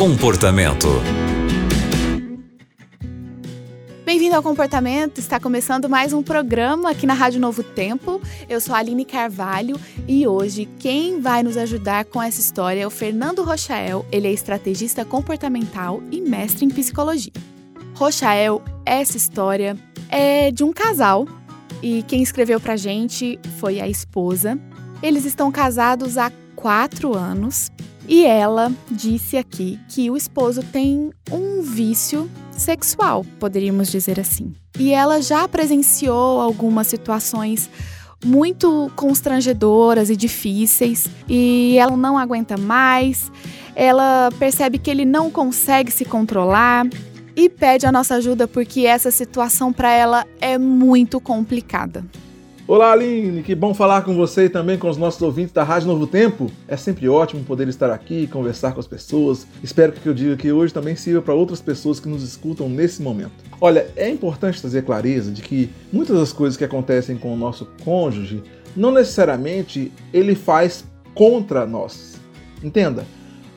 Comportamento. Bem-vindo ao Comportamento. Está começando mais um programa aqui na Rádio Novo Tempo. Eu sou a Aline Carvalho e hoje quem vai nos ajudar com essa história é o Fernando Rochael. Ele é estrategista comportamental e mestre em psicologia. Rochael, essa história é de um casal e quem escreveu pra gente foi a esposa. Eles estão casados há quatro anos e ela disse aqui que o esposo tem um vício sexual, poderíamos dizer assim. E ela já presenciou algumas situações muito constrangedoras e difíceis e ela não aguenta mais. Ela percebe que ele não consegue se controlar e pede a nossa ajuda porque essa situação para ela é muito complicada. Olá, Aline, que bom falar com você e também com os nossos ouvintes da Rádio Novo Tempo. É sempre ótimo poder estar aqui e conversar com as pessoas. Espero que o que eu diga aqui hoje também sirva para outras pessoas que nos escutam nesse momento. Olha, é importante trazer clareza de que muitas das coisas que acontecem com o nosso cônjuge não necessariamente ele faz contra nós. Entenda,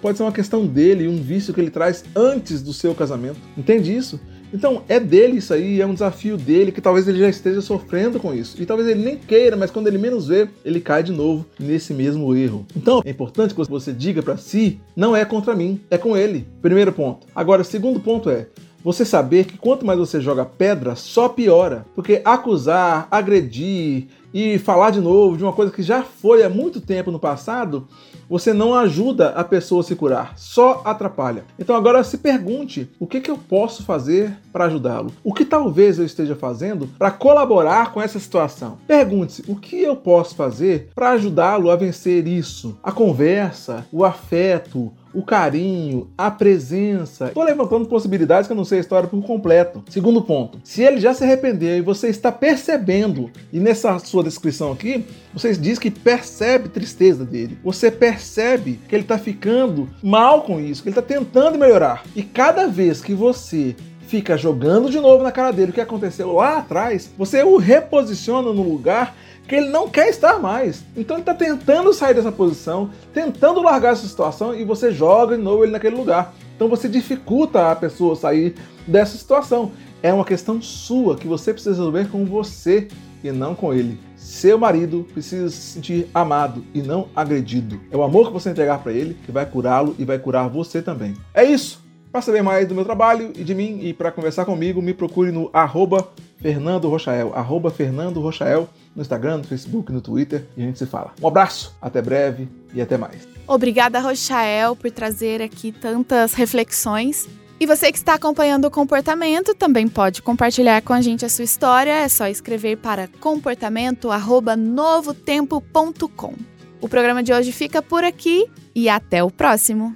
pode ser uma questão dele, um vício que ele traz antes do seu casamento. Entende isso? Então é dele isso aí, é um desafio dele que talvez ele já esteja sofrendo com isso. E talvez ele nem queira, mas quando ele menos vê, ele cai de novo nesse mesmo erro. Então é importante que você diga para si: não é contra mim, é com ele. Primeiro ponto. Agora, segundo ponto é: você saber que quanto mais você joga pedra, só piora. Porque acusar, agredir e falar de novo de uma coisa que já foi há muito tempo no passado você não ajuda a pessoa a se curar, só atrapalha. Então agora se pergunte: o que, que eu posso fazer para ajudá-lo? O que talvez eu esteja fazendo para colaborar com essa situação? Pergunte-se: o que eu posso fazer para ajudá-lo a vencer isso? A conversa, o afeto, o carinho, a presença. Estou levantando possibilidades que eu não sei a história por completo. Segundo ponto, se ele já se arrependeu e você está percebendo, e nessa sua descrição aqui, você diz que percebe tristeza dele, você percebe que ele está ficando mal com isso, que ele está tentando melhorar. E cada vez que você fica jogando de novo na cara dele o que aconteceu lá atrás, você o reposiciona no lugar que ele não quer estar mais. Então ele está tentando sair dessa posição, tentando largar essa situação e você joga de novo ele naquele lugar. Então você dificulta a pessoa sair dessa situação. É uma questão sua que você precisa resolver com você e não com ele. Seu marido precisa se sentir amado e não agredido. É o amor que você entregar para ele que vai curá-lo e vai curar você também. É isso. Para saber mais do meu trabalho e de mim e para conversar comigo, me procure no arroba Fernando Rochael, arroba Fernando Rochael, no Instagram, no Facebook, no Twitter, e a gente se fala. Um abraço, até breve e até mais. Obrigada, Rochael, por trazer aqui tantas reflexões. E você que está acompanhando o comportamento também pode compartilhar com a gente a sua história. É só escrever para comportamento@novotempo.com. O programa de hoje fica por aqui e até o próximo.